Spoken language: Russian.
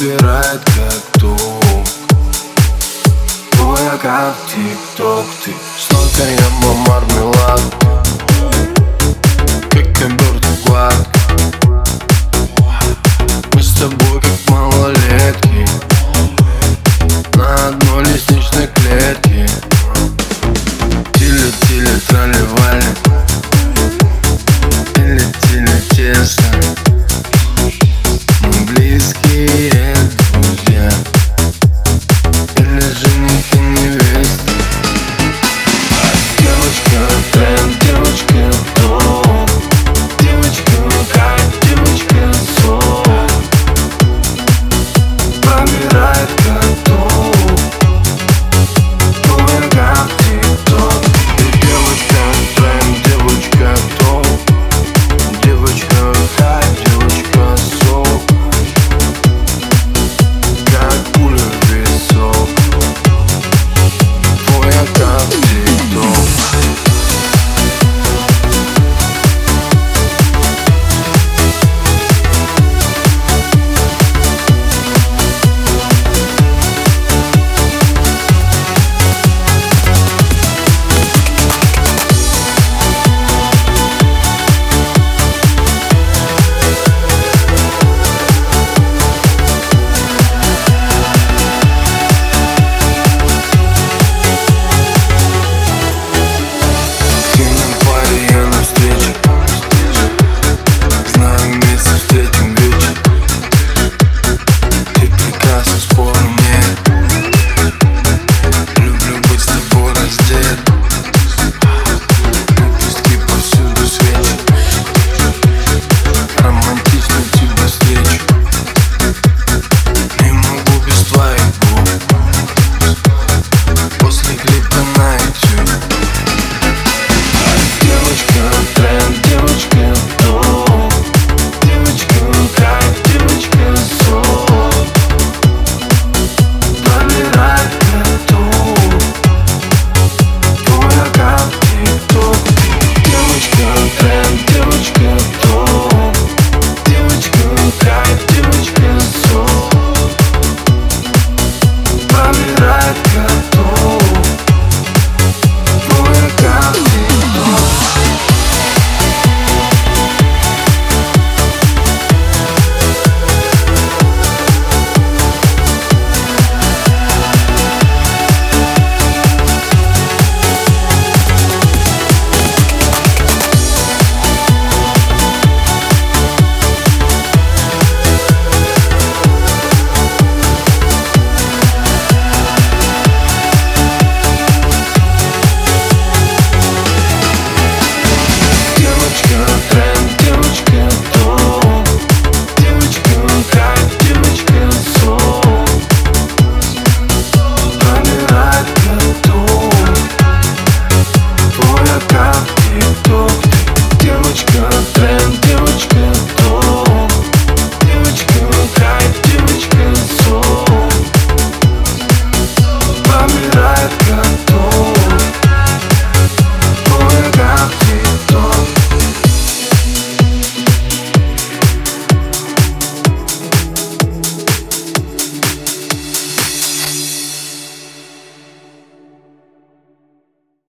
набирает как тук Твоя а как тик-ток Ты? Столько ему мармелад.